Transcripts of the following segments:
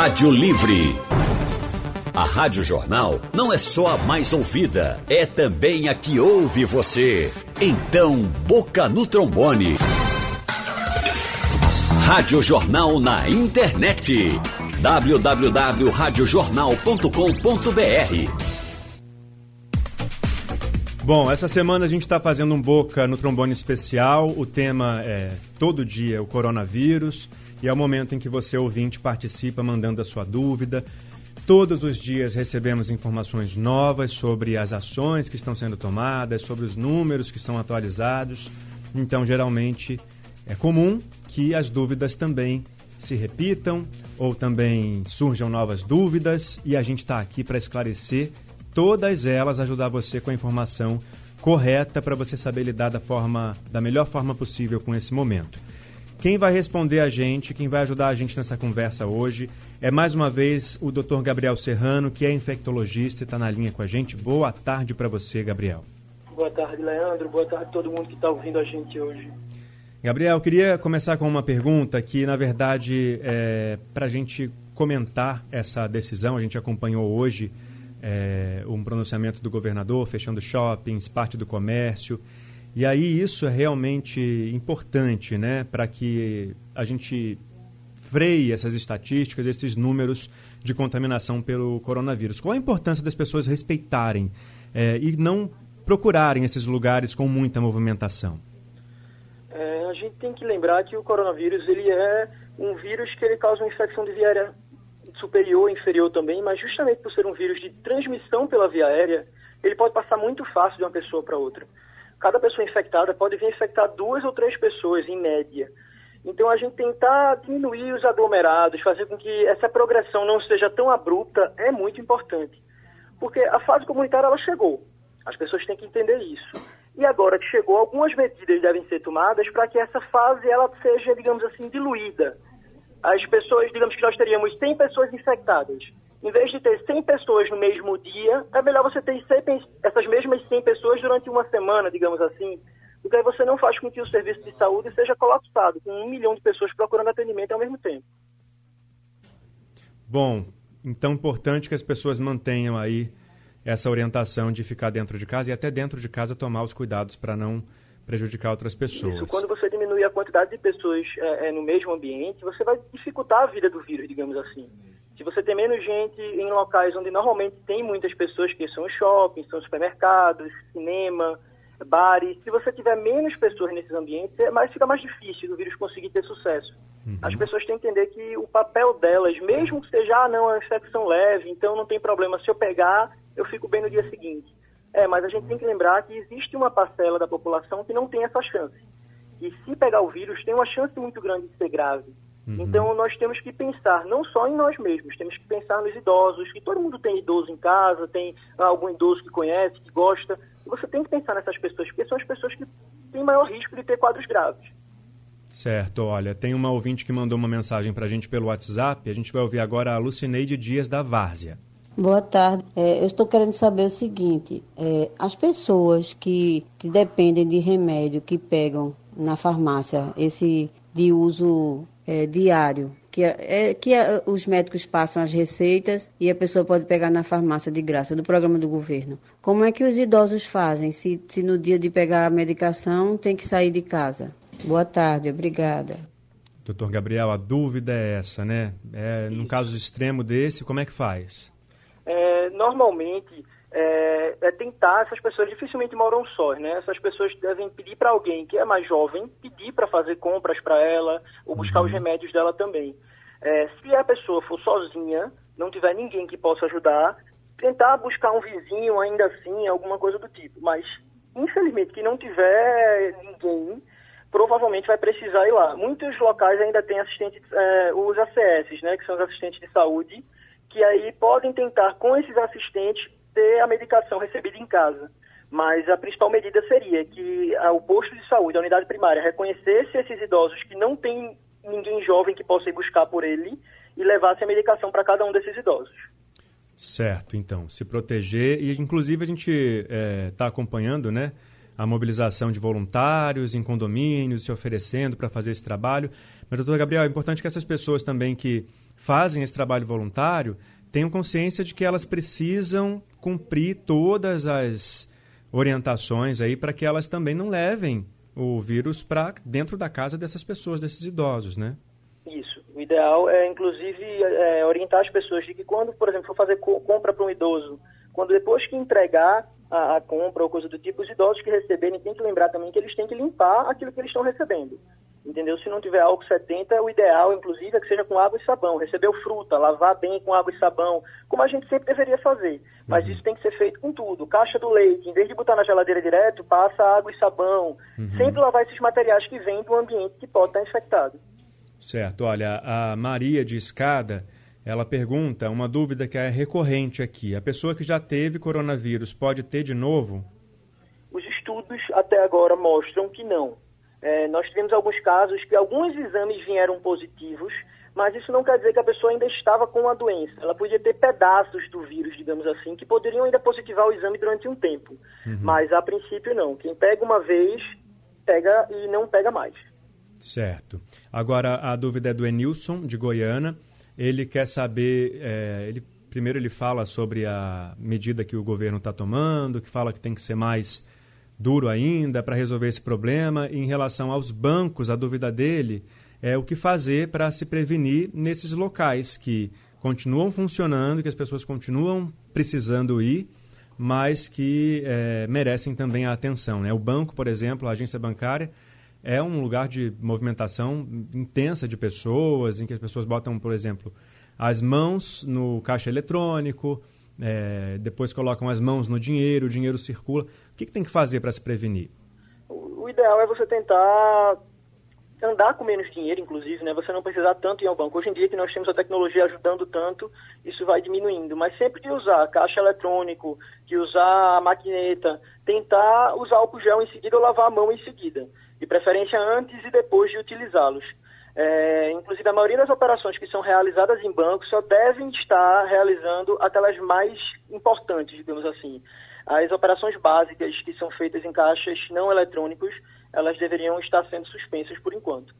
Rádio Livre. A Rádio Jornal não é só a mais ouvida, é também a que ouve você. Então, boca no trombone. Rádio Jornal na internet. www.radiojornal.com.br Bom, essa semana a gente está fazendo um Boca no Trombone especial. O tema é todo dia o coronavírus e é o momento em que você, ouvinte, participa mandando a sua dúvida. Todos os dias recebemos informações novas sobre as ações que estão sendo tomadas, sobre os números que são atualizados. Então, geralmente, é comum que as dúvidas também se repitam ou também surjam novas dúvidas e a gente está aqui para esclarecer todas elas, ajudar você com a informação correta para você saber lidar da forma da melhor forma possível com esse momento. Quem vai responder a gente, quem vai ajudar a gente nessa conversa hoje é mais uma vez o Dr. Gabriel Serrano, que é infectologista e está na linha com a gente. Boa tarde para você, Gabriel. Boa tarde, Leandro. Boa tarde a todo mundo que está ouvindo a gente hoje. Gabriel, queria começar com uma pergunta que, na verdade, é para a gente comentar essa decisão. A gente acompanhou hoje é, um pronunciamento do governador fechando shoppings, parte do comércio. E aí isso é realmente importante, né, para que a gente freie essas estatísticas, esses números de contaminação pelo coronavírus. Qual a importância das pessoas respeitarem é, e não procurarem esses lugares com muita movimentação? É, a gente tem que lembrar que o coronavírus ele é um vírus que ele causa uma infecção de via aérea superior e inferior também, mas justamente por ser um vírus de transmissão pela via aérea, ele pode passar muito fácil de uma pessoa para outra cada pessoa infectada pode vir infectar duas ou três pessoas, em média. Então, a gente tentar diminuir os aglomerados, fazer com que essa progressão não seja tão abrupta, é muito importante. Porque a fase comunitária, ela chegou. As pessoas têm que entender isso. E agora que chegou, algumas medidas devem ser tomadas para que essa fase ela seja, digamos assim, diluída. As pessoas, digamos que nós teríamos 100 pessoas infectadas em vez de ter 100 pessoas no mesmo dia, é melhor você ter 100, essas mesmas 100 pessoas durante uma semana, digamos assim, porque aí você não faz com que o serviço de saúde seja colapsado, com um milhão de pessoas procurando atendimento ao mesmo tempo. Bom, então é importante que as pessoas mantenham aí essa orientação de ficar dentro de casa e até dentro de casa tomar os cuidados para não prejudicar outras pessoas. Isso, quando você diminuir a quantidade de pessoas é, é, no mesmo ambiente, você vai dificultar a vida do vírus, digamos assim. Se você tem menos gente em locais onde normalmente tem muitas pessoas, que são shoppings, são supermercados, cinema, bares, se você tiver menos pessoas nesses ambientes, é mais, fica mais difícil do vírus conseguir ter sucesso. Uhum. As pessoas têm que entender que o papel delas, mesmo que seja, ah, não, é uma infecção leve, então não tem problema, se eu pegar, eu fico bem no dia seguinte. É, mas a gente tem que lembrar que existe uma parcela da população que não tem essa chance. E se pegar o vírus, tem uma chance muito grande de ser grave. Uhum. Então, nós temos que pensar não só em nós mesmos, temos que pensar nos idosos, que todo mundo tem idoso em casa, tem algum idoso que conhece, que gosta. Você tem que pensar nessas pessoas, porque são as pessoas que têm maior risco de ter quadros graves. Certo, olha, tem uma ouvinte que mandou uma mensagem para a gente pelo WhatsApp, a gente vai ouvir agora a Lucineide Dias da Várzea. Boa tarde. É, eu estou querendo saber o seguinte: é, as pessoas que, que dependem de remédio que pegam na farmácia, esse de uso é, diário, que, é, que é, os médicos passam as receitas e a pessoa pode pegar na farmácia de graça, do programa do governo. Como é que os idosos fazem se, se no dia de pegar a medicação tem que sair de casa? Boa tarde, obrigada. Doutor Gabriel, a dúvida é essa, né? É, num caso extremo desse, como é que faz? É, normalmente, é, é, tentar, essas pessoas dificilmente moram sós, né? Essas pessoas devem pedir para alguém que é mais jovem, pedir para fazer compras para ela, ou buscar uhum. os remédios dela também. É, se a pessoa for sozinha, não tiver ninguém que possa ajudar, tentar buscar um vizinho ainda assim, alguma coisa do tipo. Mas, infelizmente, que não tiver ninguém, provavelmente vai precisar ir lá. Muitos locais ainda têm assistentes, é, os ACS, né, que são os assistentes de saúde, que aí podem tentar, com esses assistentes, ter a medicação recebida em casa. Mas a principal medida seria que o posto de saúde, a unidade primária, reconhecesse esses idosos que não tem ninguém jovem que possa ir buscar por ele e levasse a medicação para cada um desses idosos. Certo, então, se proteger e inclusive a gente está é, tá acompanhando, né, a mobilização de voluntários em condomínios se oferecendo para fazer esse trabalho. Mas, doutor Gabriel, é importante que essas pessoas também que fazem esse trabalho voluntário tenham consciência de que elas precisam cumprir todas as orientações aí para que elas também não levem o vírus para dentro da casa dessas pessoas, desses idosos, né? Isso. O ideal é, inclusive, é, orientar as pessoas de que quando, por exemplo, for fazer co compra para um idoso, quando depois que entregar a, a, compra ou coisa do tipo, os idosos que receberem têm que lembrar também que eles têm que limpar aquilo que eles estão recebendo. Entendeu? Se não tiver álcool 70, o ideal, inclusive, é que seja com água e sabão. Recebeu fruta, lavar bem com água e sabão, como a gente sempre deveria fazer. Mas uhum. isso tem que ser feito com tudo. Caixa do leite, em vez de botar na geladeira direto, passa água e sabão. Uhum. Sempre lavar esses materiais que vêm do ambiente que pode estar infectado. Certo. Olha, a Maria de Escada, ela pergunta uma dúvida que é recorrente aqui. A pessoa que já teve coronavírus pode ter de novo? Os estudos até agora mostram que não é, nós tivemos alguns casos que alguns exames vieram positivos, mas isso não quer dizer que a pessoa ainda estava com a doença. Ela podia ter pedaços do vírus, digamos assim, que poderiam ainda positivar o exame durante um tempo. Uhum. Mas a princípio não. Quem pega uma vez, pega e não pega mais. Certo. Agora a dúvida é do Enilson, de Goiânia. Ele quer saber. É, ele, primeiro ele fala sobre a medida que o governo está tomando, que fala que tem que ser mais duro ainda para resolver esse problema. Em relação aos bancos, a dúvida dele é o que fazer para se prevenir nesses locais que continuam funcionando, que as pessoas continuam precisando ir, mas que é, merecem também a atenção. Né? O banco, por exemplo, a agência bancária, é um lugar de movimentação intensa de pessoas, em que as pessoas botam, por exemplo, as mãos no caixa eletrônico, é, depois colocam as mãos no dinheiro, o dinheiro circula. O que, que tem que fazer para se prevenir? O, ideal é você tentar andar com menos dinheiro, inclusive, né? Você não precisar tanto ir ao banco. Hoje em dia que nós temos a tecnologia ajudando tanto, isso vai diminuindo. Mas sempre de usar caixa eletrônico, de usar a maquineta, tentar usar álcool gel em seguida ou lavar a mão em seguida. De preferência antes e depois de utilizá-los. É, inclusive, a maioria das operações que são realizadas em bancos só devem estar realizando aquelas mais importantes, digamos assim. As operações básicas que são feitas em caixas não eletrônicos, elas deveriam estar sendo suspensas por enquanto.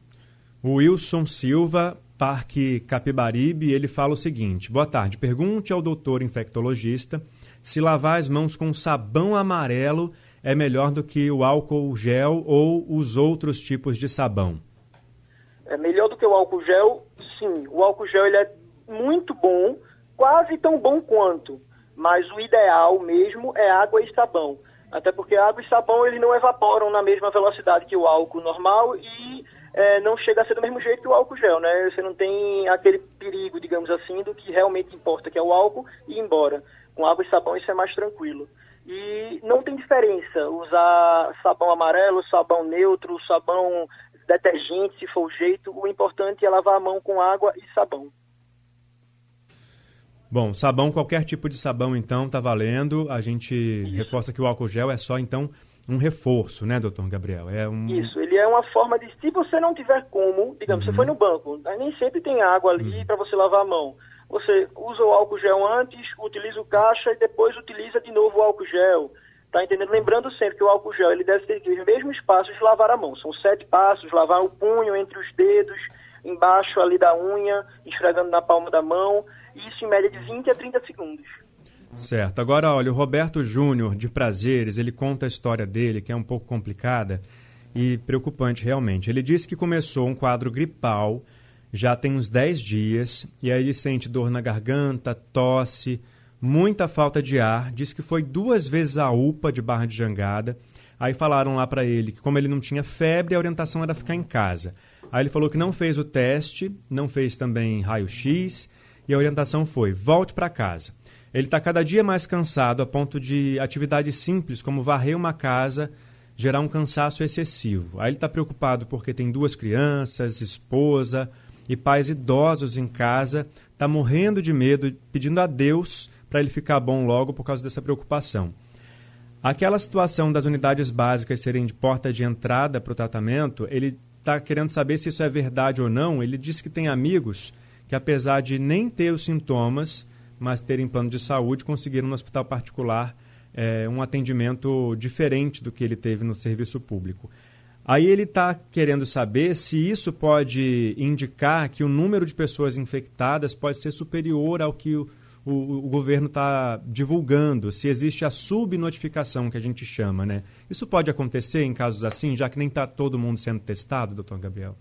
O Wilson Silva, Parque Capibaribe, ele fala o seguinte: Boa tarde. Pergunte ao doutor infectologista se lavar as mãos com sabão amarelo é melhor do que o álcool gel ou os outros tipos de sabão. É melhor do que o álcool gel? Sim. O álcool gel ele é muito bom, quase tão bom quanto. Mas o ideal mesmo é água e sabão. Até porque água e sabão eles não evaporam na mesma velocidade que o álcool normal e é, não chega a ser do mesmo jeito que o álcool gel, né? Você não tem aquele perigo, digamos assim, do que realmente importa, que é o álcool, e ir embora. Com água e sabão isso é mais tranquilo. E não tem diferença usar sabão amarelo, sabão neutro, sabão detergente, se for o jeito. O importante é lavar a mão com água e sabão. Bom, sabão, qualquer tipo de sabão, então, tá valendo. A gente Isso. reforça que o álcool gel é só, então, um reforço, né, doutor Gabriel? É um... Isso, ele é uma forma de, se você não tiver como, digamos, uhum. você foi no banco, nem sempre tem água ali uhum. para você lavar a mão. Você usa o álcool gel antes, utiliza o caixa e depois utiliza de novo o álcool gel. Tá entendendo? Lembrando sempre que o álcool gel ele deve ter os mesmos passos de lavar a mão. São sete passos, lavar o punho entre os dedos, embaixo ali da unha, esfregando na palma da mão. Isso em média de 20 a 30 segundos. Certo. Agora, olha, o Roberto Júnior, de Prazeres, ele conta a história dele, que é um pouco complicada e preocupante realmente. Ele disse que começou um quadro gripal já tem uns 10 dias, e aí ele sente dor na garganta, tosse, muita falta de ar, disse que foi duas vezes a UPA de Barra de Jangada. Aí falaram lá para ele que como ele não tinha febre, a orientação era ficar em casa. Aí ele falou que não fez o teste, não fez também raio-x, e a orientação foi: volte para casa. Ele está cada dia mais cansado a ponto de atividades simples como varrer uma casa gerar um cansaço excessivo. Aí ele está preocupado porque tem duas crianças, esposa e pais idosos em casa, está morrendo de medo, pedindo a Deus para ele ficar bom logo por causa dessa preocupação. Aquela situação das unidades básicas serem de porta de entrada para o tratamento, ele está querendo saber se isso é verdade ou não. Ele disse que tem amigos que, apesar de nem ter os sintomas, mas terem plano de saúde, conseguiram no hospital particular é, um atendimento diferente do que ele teve no serviço público. Aí ele está querendo saber se isso pode indicar que o número de pessoas infectadas pode ser superior ao que o, o, o governo está divulgando, se existe a subnotificação que a gente chama, né? Isso pode acontecer em casos assim, já que nem está todo mundo sendo testado, doutor Gabriel?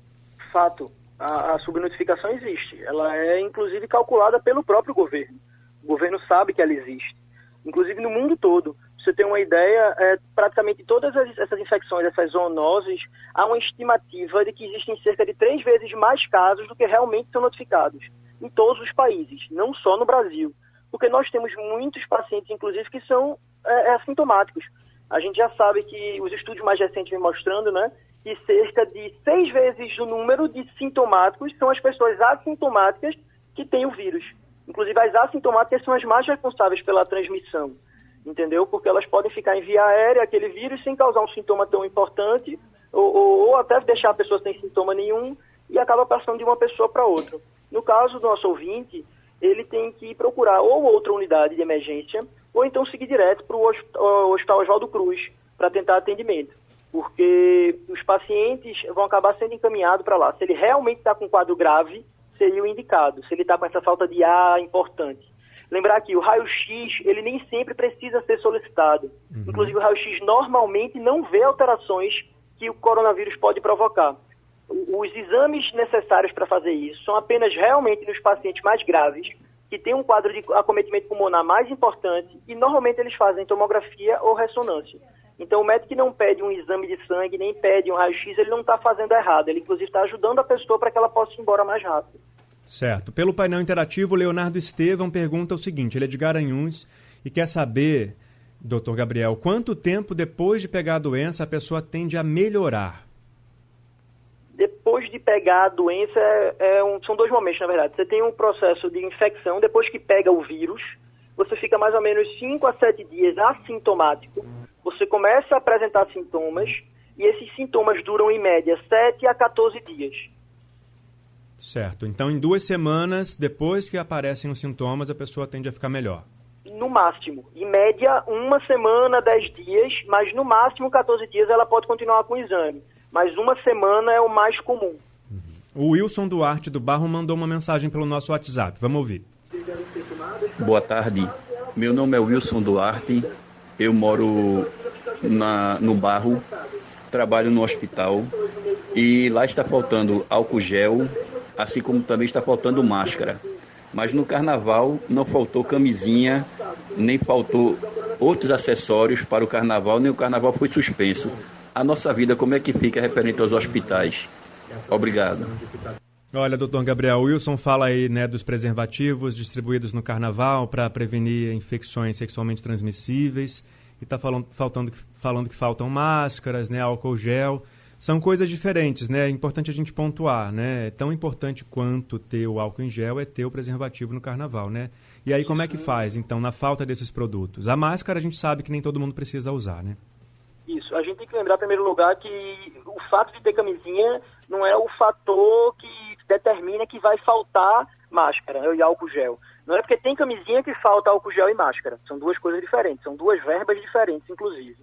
Fato. A, a subnotificação existe. Ela é, inclusive, calculada pelo próprio governo. O governo sabe que ela existe. Inclusive no mundo todo você ter uma ideia, é, praticamente todas as, essas infecções, essas zoonoses, há uma estimativa de que existem cerca de três vezes mais casos do que realmente são notificados, em todos os países, não só no Brasil. Porque nós temos muitos pacientes, inclusive, que são é, é assintomáticos. A gente já sabe que os estudos mais recentes vêm mostrando, né, que cerca de seis vezes o número de sintomáticos são as pessoas assintomáticas que têm o vírus. Inclusive, as assintomáticas são as mais responsáveis pela transmissão entendeu? Porque elas podem ficar em via aérea, aquele vírus, sem causar um sintoma tão importante, ou, ou, ou até deixar a pessoa sem sintoma nenhum e acaba passando de uma pessoa para outra. No caso do nosso ouvinte, ele tem que procurar ou outra unidade de emergência, ou então seguir direto para o Hospital Oswaldo Cruz para tentar atendimento. Porque os pacientes vão acabar sendo encaminhados para lá. Se ele realmente está com um quadro grave, seria o indicado. Se ele está com essa falta de ar importante. Lembrar que o raio-x, ele nem sempre precisa ser solicitado. Uhum. Inclusive, o raio-x normalmente não vê alterações que o coronavírus pode provocar. Os exames necessários para fazer isso são apenas realmente nos pacientes mais graves, que têm um quadro de acometimento pulmonar mais importante, e normalmente eles fazem tomografia ou ressonância. Então, o médico que não pede um exame de sangue, nem pede um raio-x, ele não está fazendo errado. Ele, inclusive, está ajudando a pessoa para que ela possa ir embora mais rápido. Certo. Pelo painel interativo, Leonardo Estevão pergunta o seguinte: ele é de Garanhuns e quer saber, doutor Gabriel, quanto tempo depois de pegar a doença a pessoa tende a melhorar? Depois de pegar a doença, é, é um, são dois momentos, na verdade. Você tem um processo de infecção, depois que pega o vírus, você fica mais ou menos 5 a 7 dias assintomático. Você começa a apresentar sintomas e esses sintomas duram, em média, 7 a 14 dias. Certo. Então, em duas semanas, depois que aparecem os sintomas, a pessoa tende a ficar melhor. No máximo. Em média, uma semana, dez dias, mas no máximo 14 dias ela pode continuar com o exame. Mas uma semana é o mais comum. Uhum. O Wilson Duarte do Barro mandou uma mensagem pelo nosso WhatsApp. Vamos ouvir. Boa tarde. Meu nome é Wilson Duarte. Eu moro na, no Barro, trabalho no hospital e lá está faltando álcool gel, assim como também está faltando máscara. Mas no carnaval não faltou camisinha, nem faltou outros acessórios para o carnaval, nem o carnaval foi suspenso. A nossa vida, como é que fica referente aos hospitais? Obrigado. Olha, doutor Gabriel Wilson fala aí né, dos preservativos distribuídos no carnaval para prevenir infecções sexualmente transmissíveis e está falando, faltando, falando que faltam máscaras, né, álcool gel são coisas diferentes, né? É importante a gente pontuar, né? Tão importante quanto ter o álcool em gel é ter o preservativo no carnaval, né? E aí como é que faz, então, na falta desses produtos? A máscara a gente sabe que nem todo mundo precisa usar, né? Isso. A gente tem que lembrar, em primeiro lugar, que o fato de ter camisinha não é o fator que determina que vai faltar máscara né? e álcool gel. Não é porque tem camisinha que falta álcool gel e máscara. São duas coisas diferentes, são duas verbas diferentes, inclusive.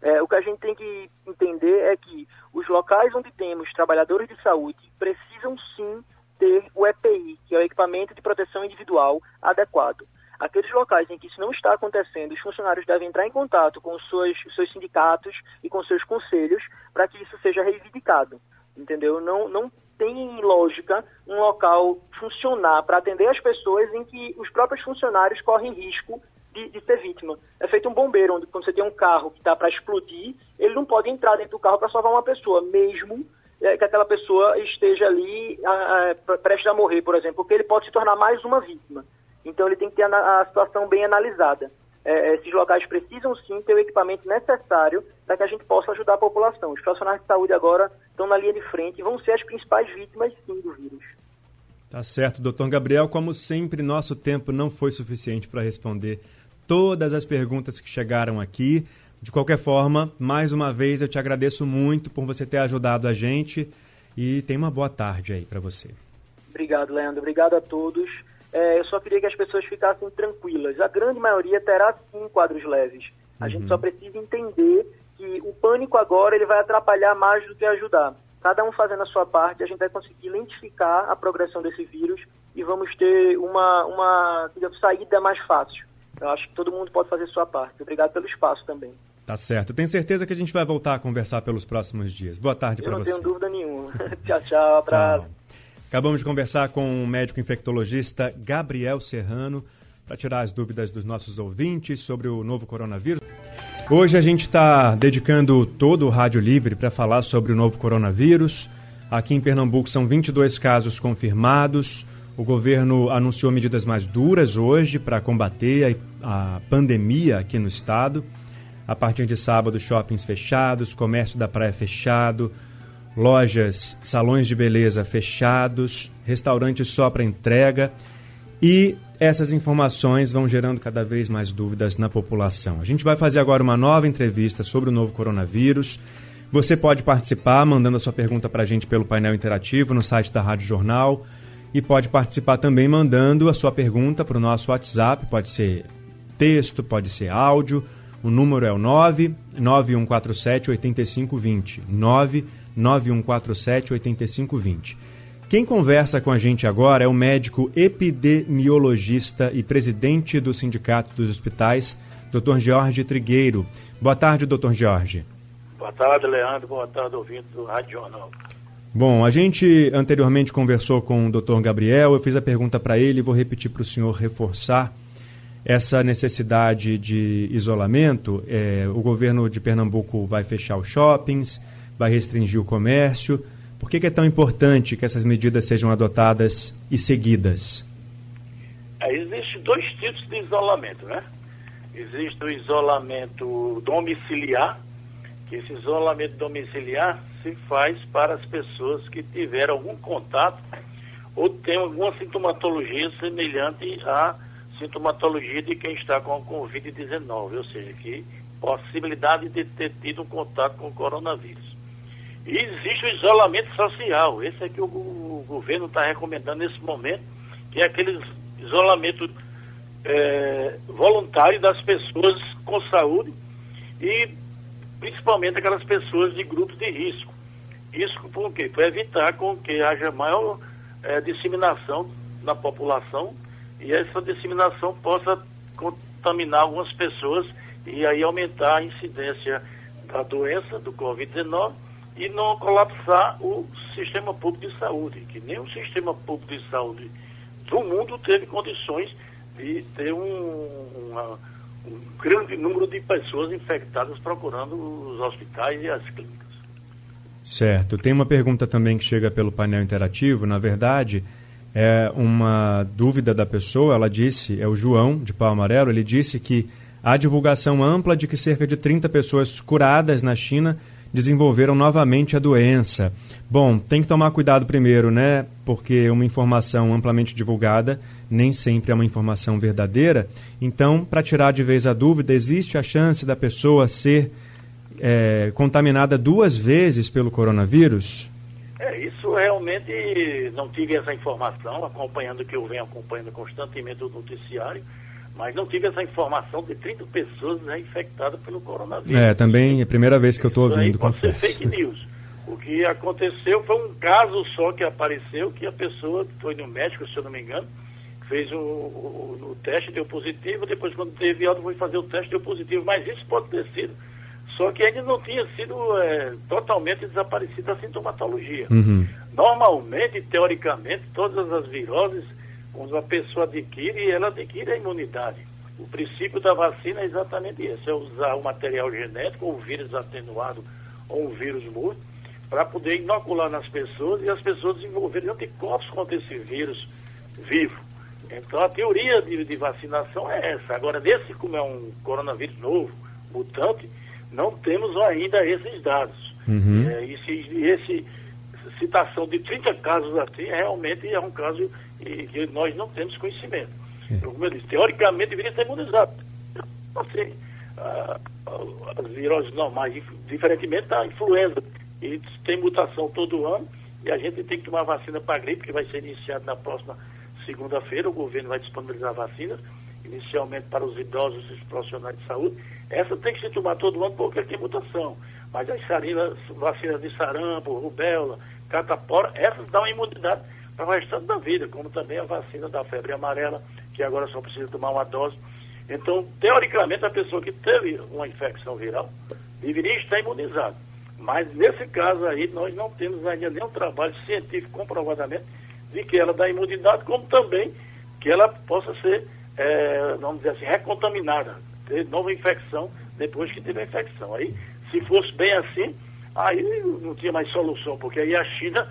É, o que a gente tem que entender é que os locais onde temos trabalhadores de saúde precisam sim ter o EPI, que é o equipamento de proteção individual adequado. Aqueles locais em que isso não está acontecendo, os funcionários devem entrar em contato com os seus, seus sindicatos e com seus conselhos para que isso seja reivindicado. Entendeu? Não, não tem lógica um local funcionar para atender as pessoas em que os próprios funcionários correm risco de, de, ser vítima. É feito um bombeiro, onde quando você tem um carro que está para explodir, ele não pode entrar dentro do carro para salvar uma pessoa, mesmo é, que aquela pessoa esteja ali a, a, prestes a morrer, por exemplo, porque ele pode se tornar mais uma vítima. Então ele tem que ter a, a situação bem analisada. É, esses locais precisam sim ter o equipamento necessário para que a gente possa ajudar a população. Os profissionais de saúde agora estão na linha de frente e vão ser as principais vítimas sim do vírus. Tá certo, doutor Gabriel. Como sempre, nosso tempo não foi suficiente para responder todas as perguntas que chegaram aqui. De qualquer forma, mais uma vez eu te agradeço muito por você ter ajudado a gente e tenha uma boa tarde aí para você. Obrigado, Leandro. Obrigado a todos. É, eu só queria que as pessoas ficassem tranquilas. A grande maioria terá sim quadros leves. A uhum. gente só precisa entender que o pânico agora ele vai atrapalhar mais do que ajudar. Cada um fazendo a sua parte, a gente vai conseguir identificar a progressão desse vírus e vamos ter uma, uma saída mais fácil. Eu acho que todo mundo pode fazer a sua parte. Obrigado pelo espaço também. Tá certo. Tenho certeza que a gente vai voltar a conversar pelos próximos dias. Boa tarde para você. Eu não tenho dúvida nenhuma. tchau, tchau. Abraço. Tchau. Acabamos de conversar com o médico infectologista Gabriel Serrano para tirar as dúvidas dos nossos ouvintes sobre o novo coronavírus. Hoje a gente está dedicando todo o Rádio Livre para falar sobre o novo coronavírus. Aqui em Pernambuco são 22 casos confirmados. O governo anunciou medidas mais duras hoje para combater a, a pandemia aqui no estado. A partir de sábado, shoppings fechados, comércio da praia fechado, lojas, salões de beleza fechados, restaurantes só para entrega. E essas informações vão gerando cada vez mais dúvidas na população. A gente vai fazer agora uma nova entrevista sobre o novo coronavírus. Você pode participar mandando a sua pergunta para a gente pelo painel interativo no site da Rádio Jornal e pode participar também mandando a sua pergunta para o nosso WhatsApp, pode ser texto, pode ser áudio. O número é o 99147 8520. 99147 8520. Quem conversa com a gente agora é o médico epidemiologista e presidente do Sindicato dos Hospitais, Dr. Jorge Trigueiro. Boa tarde, Dr. Jorge. Boa tarde, Leandro. Boa tarde, ouvinte do Rádio Jornal. Bom, a gente anteriormente conversou com o Dr. Gabriel, eu fiz a pergunta para ele vou repetir para o senhor reforçar essa necessidade de isolamento. É, o governo de Pernambuco vai fechar os shoppings, vai restringir o comércio. Por que, que é tão importante que essas medidas sejam adotadas e seguidas? É, Existem dois tipos de isolamento, né? Existe o isolamento domiciliar, que esse isolamento domiciliar se faz para as pessoas que tiveram algum contato ou têm alguma sintomatologia semelhante à sintomatologia de quem está com a Covid-19, ou seja, que possibilidade de ter tido um contato com o coronavírus. E existe o isolamento social. Esse é que o, o governo está recomendando nesse momento, que é aquele isolamento é, voluntário das pessoas com saúde e principalmente aquelas pessoas de grupos de risco. Risco por quê? Para evitar com que haja maior é, disseminação na população e essa disseminação possa contaminar algumas pessoas e aí aumentar a incidência da doença, do Covid-19 e não colapsar o sistema público de saúde, que nem o sistema público de saúde do mundo teve condições de ter um, uma, um grande número de pessoas infectadas procurando os hospitais e as clínicas. Certo. Tem uma pergunta também que chega pelo painel interativo. Na verdade, é uma dúvida da pessoa. Ela disse, é o João de Pau Amarelo, ele disse que há divulgação ampla de que cerca de 30 pessoas curadas na China desenvolveram novamente a doença. Bom, tem que tomar cuidado primeiro, né? Porque uma informação amplamente divulgada nem sempre é uma informação verdadeira. Então, para tirar de vez a dúvida, existe a chance da pessoa ser é, contaminada duas vezes pelo coronavírus? É, isso realmente não tive essa informação, acompanhando o que eu venho acompanhando constantemente o noticiário mas não tive essa informação de 30 pessoas né, infectadas pelo coronavírus. É, também é a primeira vez que eu estou ouvindo, pode confesso. Ser fake news. O que aconteceu foi um caso só que apareceu, que a pessoa foi no médico, se eu não me engano, fez o, o, o teste, deu positivo, depois quando teve alta foi fazer o teste, deu positivo, mas isso pode ter sido, só que ainda não tinha sido é, totalmente desaparecida a sintomatologia. Uhum. Normalmente, teoricamente, todas as viroses quando a pessoa adquire, ela adquire a imunidade. O princípio da vacina é exatamente esse, é usar o material genético, ou vírus atenuado, ou um vírus morto, para poder inocular nas pessoas e as pessoas desenvolverem anticorpos contra esse vírus vivo. Então a teoria de, de vacinação é essa. Agora, nesse como é um coronavírus novo, mutante, não temos ainda esses dados. Uhum. É, esse, esse citação de 30 casos aqui realmente é um caso e que nós não temos conhecimento. Então, como eu disse, teoricamente deveria ser imunizado. Assim, as viroses normais, diferentemente da influenza, e tem mutação todo ano, e a gente tem que tomar vacina para a gripe, que vai ser iniciada na próxima segunda-feira, o governo vai disponibilizar vacinas, inicialmente para os idosos e os profissionais de saúde, Essa tem que se tomar todo ano porque tem mutação. Mas as sarinas, vacinas de sarampo, rubéola, catapora, essas dão imunidade para o restante da vida, como também a vacina da febre amarela, que agora só precisa tomar uma dose. Então, teoricamente, a pessoa que teve uma infecção viral deveria estar imunizada. Mas nesse caso aí, nós não temos ainda nenhum trabalho científico comprovadamente de que ela dá imunidade, como também que ela possa ser, é, vamos dizer assim, recontaminada, ter nova infecção depois que teve a infecção. Aí, se fosse bem assim, aí não tinha mais solução, porque aí a China,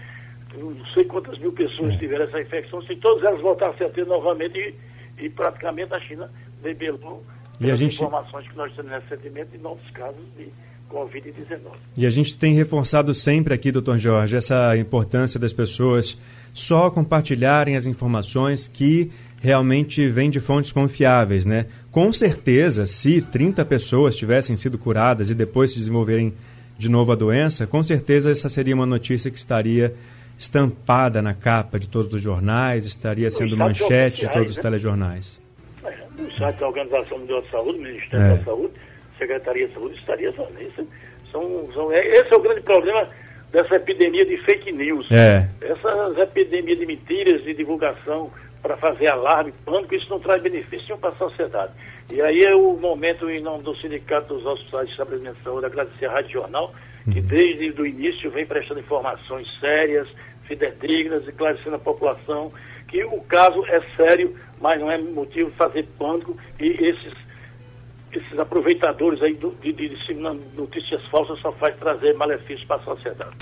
não sei quantas mil pessoas é. tiveram essa infecção, se todas elas voltassem a ter novamente, e, e praticamente a China debelou e a gente... informações que nós temos recentemente de novos casos de Covid-19. E a gente tem reforçado sempre aqui, doutor Jorge, essa importância das pessoas só compartilharem as informações que realmente vêm de fontes confiáveis, né? Com certeza, se 30 pessoas tivessem sido curadas e depois se desenvolverem de novo a doença, com certeza essa seria uma notícia que estaria estampada na capa de todos os jornais, estaria sendo manchete de todos os né? telejornais. É, no site da Organização Mundial de Saúde, Ministério é. da Saúde, Secretaria de Saúde, estaria isso. São, são, é, esse é o grande problema dessa epidemia de fake news. É. Essas epidemias de mentiras, de divulgação para fazer alarme, pânico, isso não traz benefício para a sociedade. E aí é o momento, em nome do Sindicato dos Hospitais de Estabelecimento de Saúde, agradecer a Rádio Jornal, que uhum. desde o início vem prestando informações sérias, fidedignas, esclarecendo a população que o caso é sério, mas não é motivo de fazer pânico e esses esses aproveitadores aí do, de, de disseminando notícias falsas só faz trazer malefícios para a sociedade.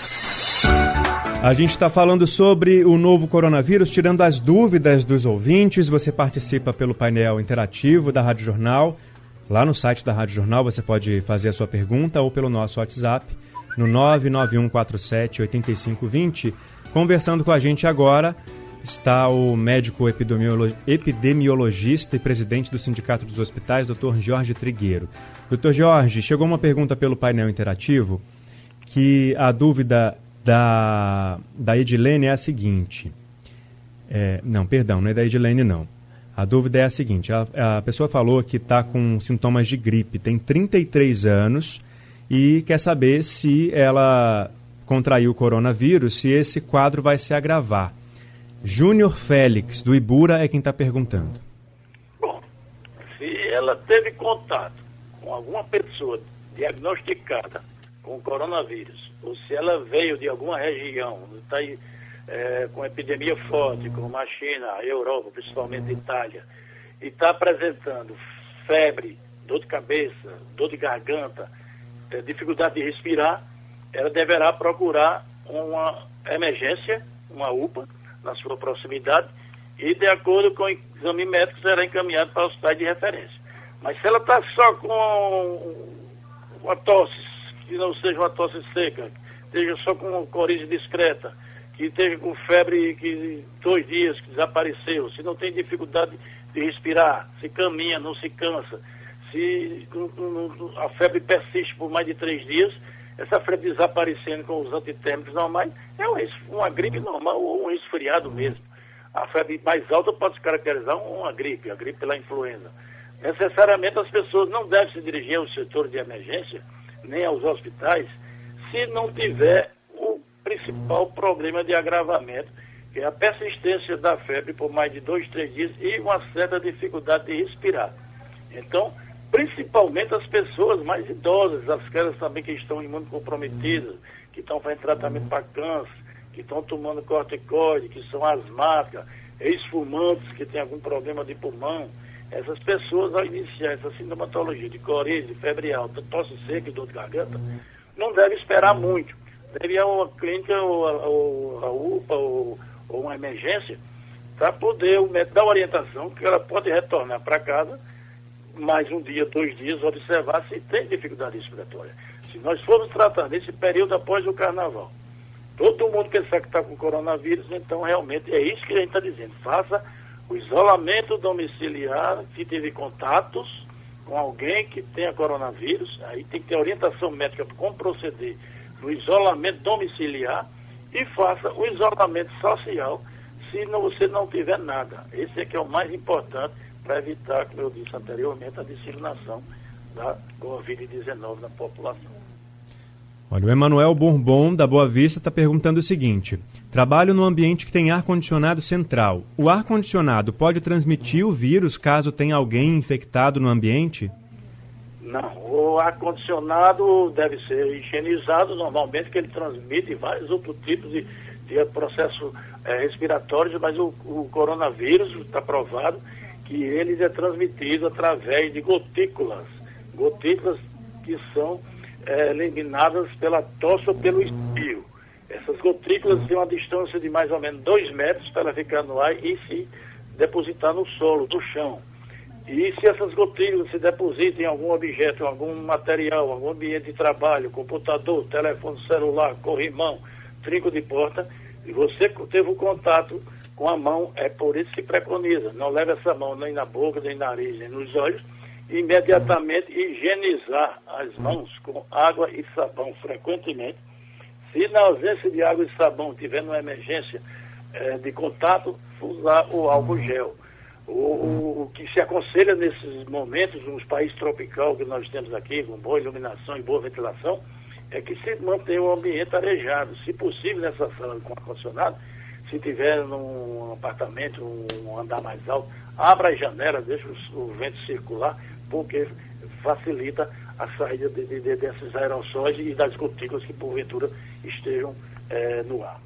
A gente está falando sobre o novo coronavírus, tirando as dúvidas dos ouvintes. Você participa pelo painel interativo da Rádio Jornal. Lá no site da Rádio Jornal você pode fazer a sua pergunta ou pelo nosso WhatsApp no 99147 8520. Conversando com a gente agora está o médico epidemiologista e presidente do Sindicato dos Hospitais, Dr. Jorge Trigueiro. Dr. Jorge, chegou uma pergunta pelo painel interativo que a dúvida da, da Edilene é a seguinte. É, não, perdão, não é da Edilene, não. A dúvida é a seguinte: a, a pessoa falou que está com sintomas de gripe, tem 33 anos e quer saber se ela contraiu o coronavírus, se esse quadro vai se agravar. Júnior Félix, do Ibura, é quem está perguntando. Bom, se ela teve contato com alguma pessoa diagnosticada com coronavírus, ou se ela veio de alguma região, está aí é, com epidemia forte, como a China, a Europa, principalmente a Itália, e está apresentando febre, dor de cabeça, dor de garganta, é, dificuldade de respirar, ela deverá procurar uma emergência, uma UPA, na sua proximidade e, de acordo com o exame médico, será encaminhado para o hospital de referência. Mas se ela está só com uma tosse, que não seja uma tosse seca, esteja só com coriza discreta, que esteja com febre que dois dias que desapareceu, se não tem dificuldade de respirar, se caminha, não se cansa, se a febre persiste por mais de três dias, essa febre desaparecendo com os antitérmicos normais é uma gripe normal ou um resfriado mesmo. A febre mais alta pode se caracterizar uma gripe, a gripe pela influenza. Necessariamente as pessoas não devem se dirigir ao setor de emergência, nem aos hospitais, se não tiver o principal problema de agravamento, que é a persistência da febre por mais de dois, três dias e uma certa dificuldade de respirar. Então, principalmente as pessoas mais idosas, aquelas também que estão imunocomprometidas, que estão fazendo tratamento para câncer, que estão tomando corticoide, que são asmáticas, ex-fumantes que têm algum problema de pulmão. Essas pessoas, ao iniciar essa sintomatologia de coriza, febre alta, tosse seca e dor de garganta, não deve esperar muito. Deve ir a uma clínica, ou a, ou a UPA, ou, ou uma emergência, para poder o médico dar orientação que ela pode retornar para casa mais um dia, dois dias, observar se tem dificuldade respiratória. Se nós formos tratar nesse período após o carnaval, todo mundo pensar que está com coronavírus, então realmente é isso que a gente está dizendo. Faça o isolamento domiciliar, se teve contatos com alguém que tenha coronavírus, aí tem que ter orientação médica para como proceder no isolamento domiciliar e faça o isolamento social se não, você não tiver nada. Esse é que é o mais importante para evitar, como eu disse anteriormente, a disseminação da Covid-19 na população. Olha, o Emanuel Bourbon, da Boa Vista, está perguntando o seguinte: trabalho no ambiente que tem ar-condicionado central. O ar-condicionado pode transmitir o vírus caso tenha alguém infectado no ambiente? Não, o ar-condicionado deve ser higienizado normalmente, que ele transmite vários outros tipos de, de processos é, respiratórios, mas o, o coronavírus está provado que ele é transmitido através de gotículas, gotículas que são é, eliminadas pela tosse ou pelo espio. Essas gotículas têm uma distância de mais ou menos 2 metros para ela ficar no ar e se depositar no solo, no chão. E se essas gotículas se depositam em algum objeto, em algum material, algum ambiente de trabalho, computador, telefone celular, corrimão, trinco de porta, e você teve o um contato com a mão, é por isso que preconiza. Não leve essa mão nem na boca, nem no nariz, nem nos olhos. Imediatamente higienizar as mãos com água e sabão frequentemente. Se na ausência de água e sabão tiver uma emergência é, de contato, usar o álcool gel. O, o, o, que se aconselha nesses momentos, nos países tropicais que nós temos aqui, com boa iluminação e boa ventilação, é que se mantenha o ambiente arejado. Se possível, nessa sala com ar-condicionado, se tiver num apartamento, um andar mais alto, abra as janelas, deixa o, o vento circular, porque facilita a saída de, de, de, desses aerossóis e das gotículas que porventura estejam é, no ar.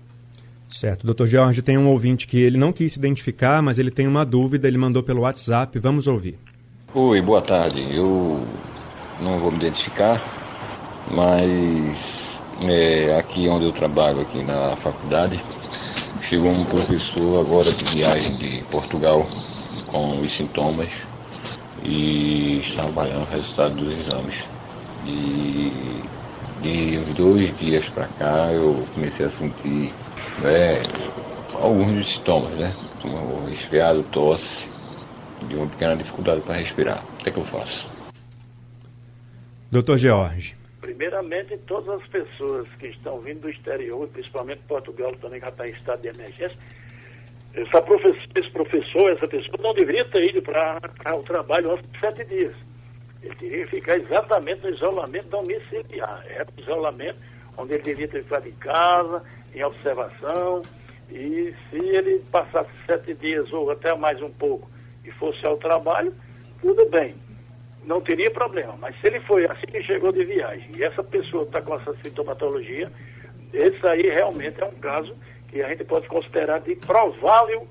Certo. Doutor Jorge, tem um ouvinte que ele não quis se identificar, mas ele tem uma dúvida, ele mandou pelo WhatsApp. Vamos ouvir. Oi, boa tarde. Eu não vou me identificar, mas é, aqui onde eu trabalho, aqui na faculdade, chegou um professor agora de viagem de Portugal com os sintomas e está trabalhando o resultado dos exames. E de uns dois dias para cá eu comecei a sentir né, alguns dos sintomas, né? Um resfriado, tosse e uma pequena dificuldade para respirar. O que é que eu faço? Doutor George. Primeiramente, todas as pessoas que estão vindo do exterior, principalmente Portugal, também já está em estado de emergência, essa professor, esse professor, essa pessoa não deveria ter ido para o trabalho antes de sete dias. Ele teria que ficar exatamente no isolamento domiciliar. É o isolamento onde ele deveria ter ficado em casa, em observação, e se ele passasse sete dias ou até mais um pouco e fosse ao trabalho, tudo bem, não teria problema. Mas se ele foi assim que chegou de viagem e essa pessoa está com essa sintomatologia, esse aí realmente é um caso que a gente pode considerar de provável,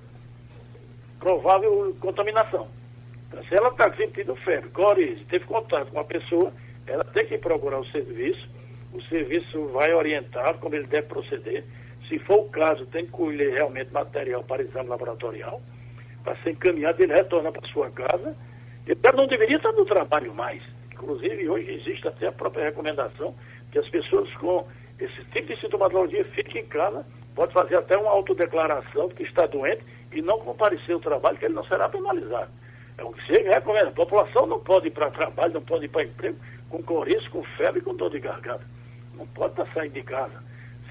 provável contaminação. Então, se ela está sentindo febre, coriza, teve contato com uma pessoa, ela tem que procurar o serviço o serviço vai orientar como ele deve proceder. Se for o caso, tem que colher realmente material para exame laboratorial, para ser encaminhado, ele retorna para sua casa. Ele não deveria estar no trabalho mais. Inclusive, hoje existe até a própria recomendação que as pessoas com esse tipo de sintomatologia fiquem em casa, pode fazer até uma autodeclaração de que está doente e não comparecer ao trabalho, que ele não será penalizado. É o que se recomenda. A população não pode ir para trabalho, não pode ir para emprego com coriza, com febre e com dor de garganta não pode estar saindo de casa.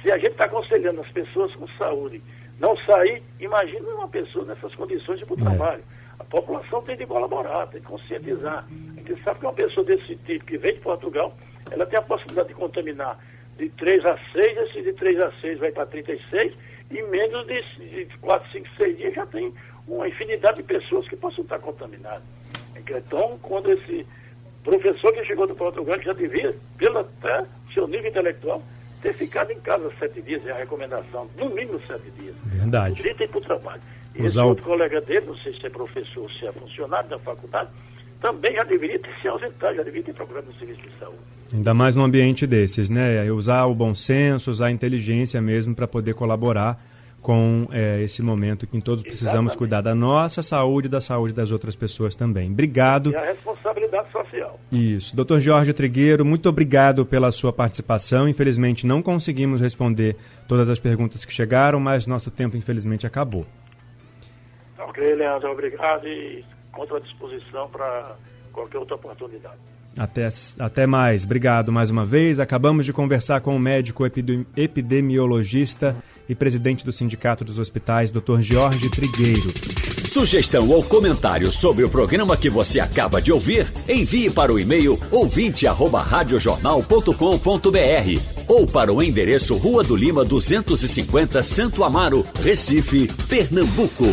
Se a gente está aconselhando as pessoas com saúde não sair, imagine uma pessoa nessas condições de ir para o é. trabalho. A população tem de colaborar, tem de conscientizar. A gente sabe que uma pessoa desse tipo que vem de Portugal, ela tem a possibilidade de contaminar de 3 a 6, esse de 3 a 6 vai para 36, e menos de, de 4, 5, 6 dias já tem uma infinidade de pessoas que possam estar contaminadas. Então, quando esse professor que chegou do Portugal já devia, pela até seu nível intelectual, ter ficado em casa sete dias, é a recomendação, no mínimo sete dias. Verdade. Poderia ter para o trabalho. Esse outro colega dele, não sei se é professor se é funcionário da faculdade, também já deveria ter se ausentado, já deveria ter procurado no serviço de saúde. Ainda mais num ambiente desses, né? Usar o bom senso, usar a inteligência mesmo para poder colaborar com é, esse momento em que todos precisamos Exatamente. cuidar da nossa saúde e da saúde das outras pessoas também. Obrigado. E a responsabilidade social. Isso. Doutor Jorge Trigueiro, muito obrigado pela sua participação. Infelizmente não conseguimos responder todas as perguntas que chegaram, mas nosso tempo infelizmente acabou. Ok, Leandro, obrigado e contra a disposição para qualquer outra oportunidade. Até, até mais. Obrigado mais uma vez. Acabamos de conversar com o médico epidemiologista e presidente do Sindicato dos Hospitais, Dr. Jorge Trigueiro. Sugestão ou comentário sobre o programa que você acaba de ouvir, envie para o e-mail ouvinte@radiojornal.com.br ou para o endereço Rua do Lima 250, Santo Amaro, Recife, Pernambuco.